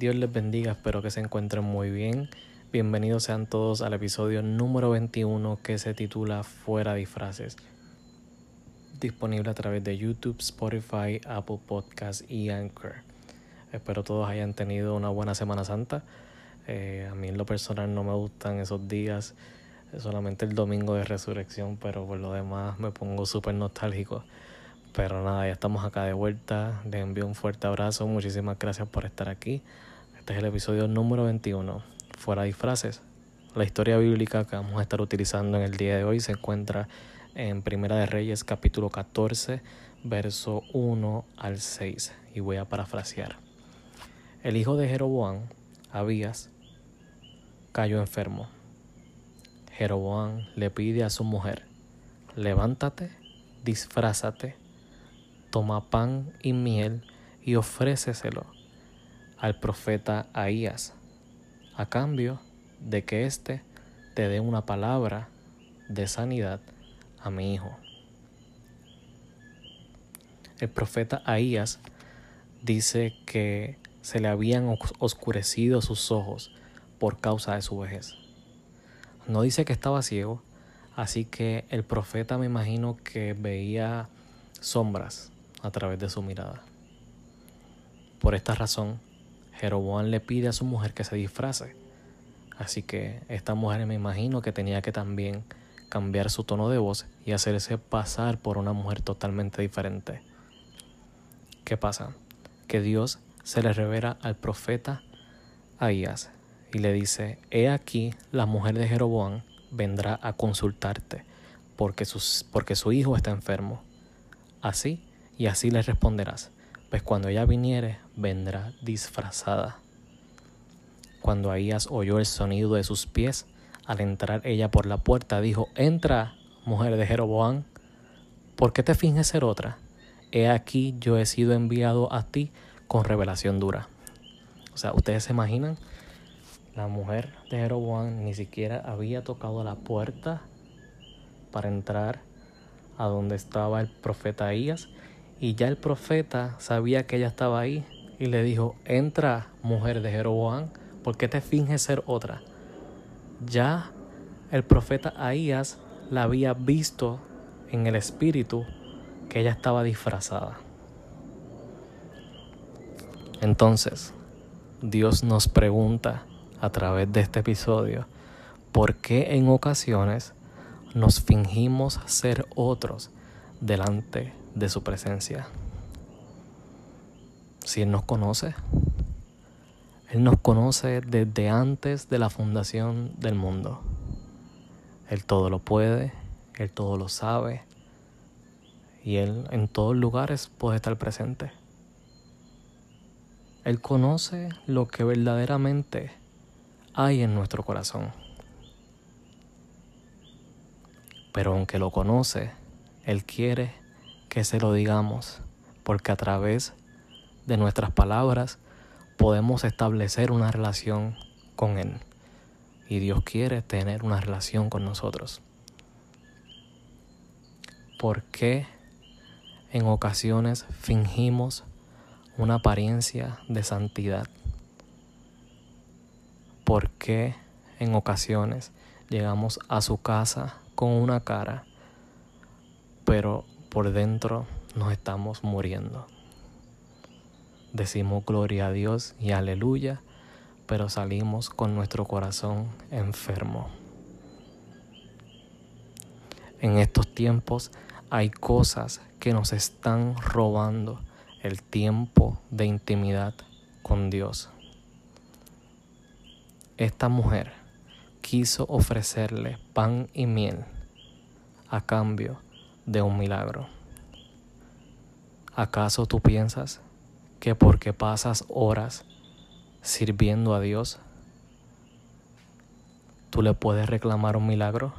Dios les bendiga, espero que se encuentren muy bien. Bienvenidos sean todos al episodio número 21 que se titula Fuera disfraces. Disponible a través de YouTube, Spotify, Apple Podcasts y Anchor. Espero todos hayan tenido una buena Semana Santa. Eh, a mí en lo personal no me gustan esos días, solamente el domingo de resurrección, pero por lo demás me pongo súper nostálgico. Pero nada, ya estamos acá de vuelta. Les envío un fuerte abrazo. Muchísimas gracias por estar aquí. Este es el episodio número 21. Fuera disfraces. La historia bíblica que vamos a estar utilizando en el día de hoy se encuentra en Primera de Reyes capítulo 14, verso 1 al 6. Y voy a parafrasear. El hijo de Jeroboam, Abías, cayó enfermo. Jeroboam le pide a su mujer, levántate, disfrázate toma pan y miel y ofréceselo al profeta Ahías, a cambio de que éste te dé una palabra de sanidad a mi hijo. El profeta Ahías dice que se le habían oscurecido sus ojos por causa de su vejez. No dice que estaba ciego, así que el profeta me imagino que veía sombras a través de su mirada. Por esta razón, Jeroboam le pide a su mujer que se disfrace. Así que esta mujer me imagino que tenía que también cambiar su tono de voz y hacerse pasar por una mujer totalmente diferente. ¿Qué pasa? Que Dios se le revela al profeta Ahías y le dice, he aquí la mujer de Jeroboam vendrá a consultarte porque, porque su hijo está enfermo. Así y así le responderás, pues cuando ella viniere, vendrá disfrazada. Cuando Ahías oyó el sonido de sus pies, al entrar ella por la puerta, dijo, entra, mujer de Jeroboam, ¿por qué te finges ser otra? He aquí yo he sido enviado a ti con revelación dura. O sea, ustedes se imaginan, la mujer de Jeroboam ni siquiera había tocado la puerta para entrar a donde estaba el profeta Ahías y ya el profeta sabía que ella estaba ahí y le dijo, entra mujer de Jeroboam, ¿por qué te finges ser otra? Ya el profeta Ahías la había visto en el espíritu que ella estaba disfrazada. Entonces, Dios nos pregunta a través de este episodio, ¿por qué en ocasiones nos fingimos ser otros delante de su presencia. Si Él nos conoce, Él nos conoce desde antes de la fundación del mundo. Él todo lo puede, Él todo lo sabe y Él en todos lugares puede estar presente. Él conoce lo que verdaderamente hay en nuestro corazón. Pero aunque lo conoce, Él quiere que se lo digamos, porque a través de nuestras palabras podemos establecer una relación con Él. Y Dios quiere tener una relación con nosotros. ¿Por qué en ocasiones fingimos una apariencia de santidad? ¿Por qué en ocasiones llegamos a su casa con una cara, pero por dentro nos estamos muriendo. Decimos gloria a Dios y aleluya, pero salimos con nuestro corazón enfermo. En estos tiempos hay cosas que nos están robando el tiempo de intimidad con Dios. Esta mujer quiso ofrecerle pan y miel a cambio de un milagro. ¿Acaso tú piensas que porque pasas horas sirviendo a Dios, tú le puedes reclamar un milagro?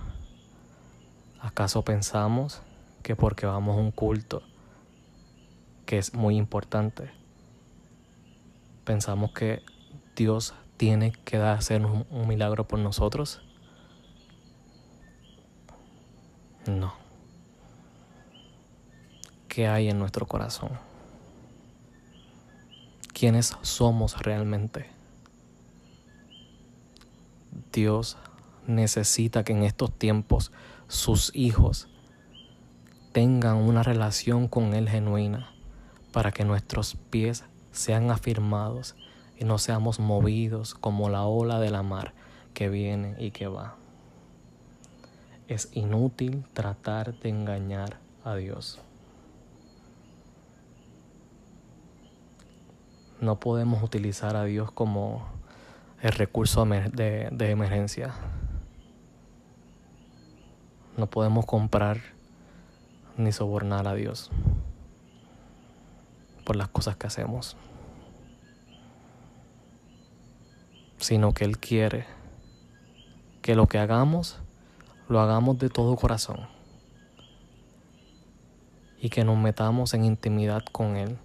¿Acaso pensamos que porque vamos a un culto, que es muy importante, pensamos que Dios tiene que hacer un, un milagro por nosotros? No que hay en nuestro corazón. Quiénes somos realmente. Dios necesita que en estos tiempos sus hijos tengan una relación con Él genuina para que nuestros pies sean afirmados y no seamos movidos como la ola de la mar que viene y que va. Es inútil tratar de engañar a Dios. No podemos utilizar a Dios como el recurso de, emergencia. No podemos comprar ni sobornar a Dios por las cosas que hacemos, sino que Él quiere que lo que hagamos lo hagamos de todo corazón y que nos metamos en intimidad con Él.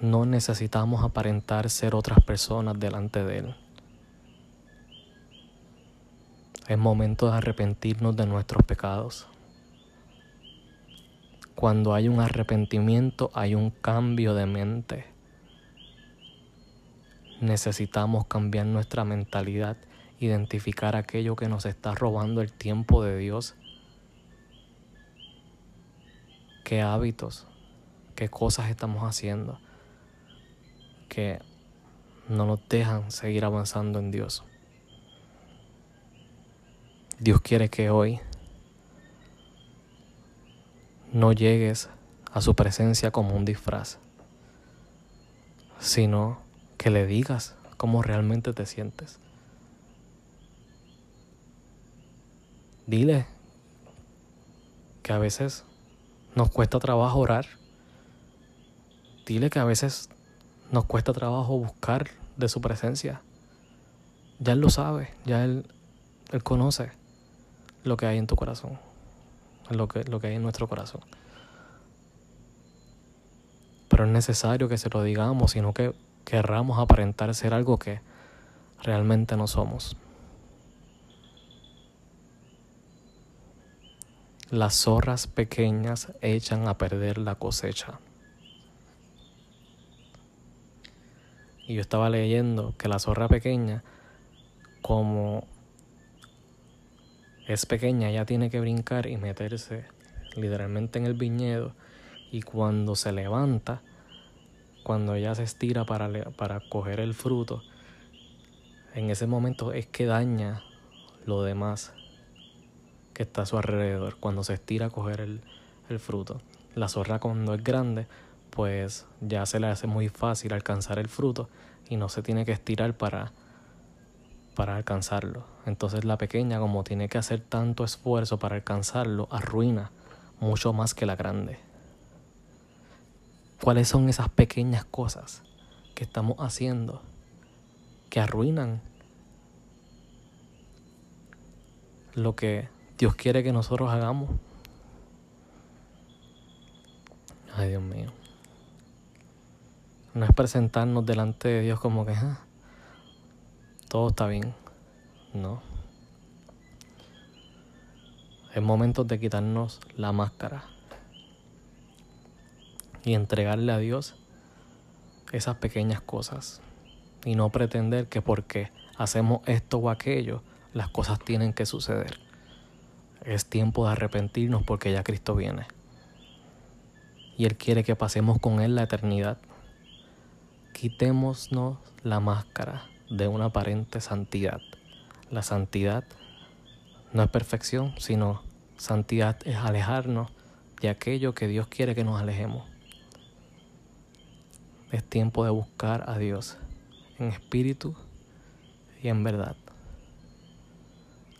No necesitamos aparentar ser otras personas delante de Él. Es momento de arrepentirnos de nuestros pecados. Cuando hay un arrepentimiento hay un cambio de mente. Necesitamos cambiar nuestra mentalidad, identificar aquello que nos está robando el tiempo de Dios. ¿Qué hábitos, qué cosas estamos haciendo que no nos dejan seguir avanzando en Dios? Dios quiere que hoy no llegues a su presencia como un disfraz, sino que le digas cómo realmente te sientes. Dile que a veces nos cuesta trabajo orar. Dile que a veces nos cuesta trabajo buscar de su presencia. Ya Él lo sabe, ya Él, él conoce lo que hay en tu corazón lo que, lo que hay en nuestro corazón. Pero es necesario que se lo digamos, sino que querramos aparentar ser algo que realmente no somos. Las zorras pequeñas echan a perder la cosecha. Y yo estaba leyendo que la zorra pequeña, como es pequeña, ella tiene que brincar y meterse literalmente en el viñedo y cuando se levanta, cuando ella se estira para, para coger el fruto, en ese momento es que daña lo demás que está a su alrededor, cuando se estira a coger el, el fruto. La zorra cuando es grande, pues ya se le hace muy fácil alcanzar el fruto y no se tiene que estirar para para alcanzarlo. Entonces la pequeña, como tiene que hacer tanto esfuerzo para alcanzarlo, arruina mucho más que la grande. ¿Cuáles son esas pequeñas cosas que estamos haciendo que arruinan lo que Dios quiere que nosotros hagamos? Ay, Dios mío. No es presentarnos delante de Dios como que, ah, todo está bien. No. Es momento de quitarnos la máscara y entregarle a Dios esas pequeñas cosas y no pretender que porque hacemos esto o aquello las cosas tienen que suceder. Es tiempo de arrepentirnos porque ya Cristo viene. Y Él quiere que pasemos con Él la eternidad. Quitémonos la máscara de una aparente santidad. La santidad no es perfección, sino santidad es alejarnos de aquello que Dios quiere que nos alejemos. Es tiempo de buscar a Dios en espíritu y en verdad.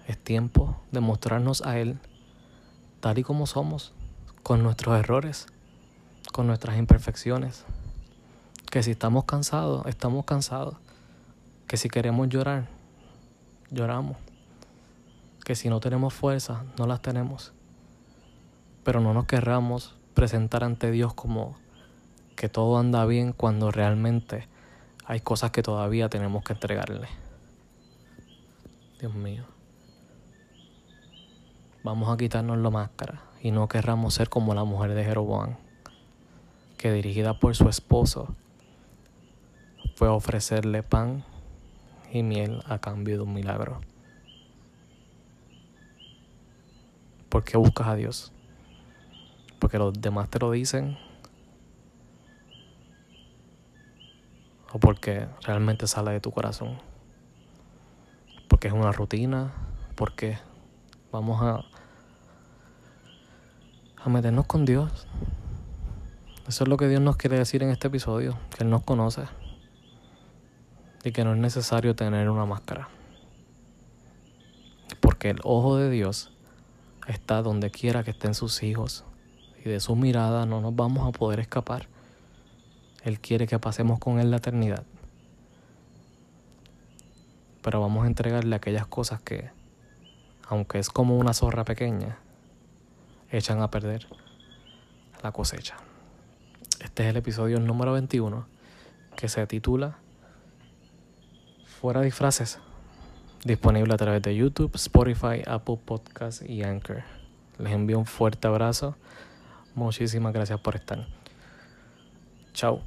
Es tiempo de mostrarnos a Él tal y como somos, con nuestros errores, con nuestras imperfecciones. Que si estamos cansados, estamos cansados que si queremos llorar, lloramos. Que si no tenemos fuerza, no las tenemos. Pero no nos querramos presentar ante Dios como que todo anda bien cuando realmente hay cosas que todavía tenemos que entregarle. Dios mío. Vamos a quitarnos la máscara y no querramos ser como la mujer de Jeroboam, que dirigida por su esposo fue ofrecerle pan y miel a cambio de un milagro. ¿Por qué buscas a Dios? Porque los demás te lo dicen. O porque realmente sale de tu corazón. Porque es una rutina. Porque vamos a, a meternos con Dios. Eso es lo que Dios nos quiere decir en este episodio. Que Él nos conoce. Y que no es necesario tener una máscara. Porque el ojo de Dios está donde quiera que estén sus hijos y de su mirada no nos vamos a poder escapar. Él quiere que pasemos con Él la eternidad. Pero vamos a entregarle aquellas cosas que, aunque es como una zorra pequeña, echan a perder la cosecha. Este es el episodio número 21 que se titula Fuera disfraces disponible a través de YouTube, Spotify, Apple Podcasts y Anchor. Les envío un fuerte abrazo. Muchísimas gracias por estar. Chao.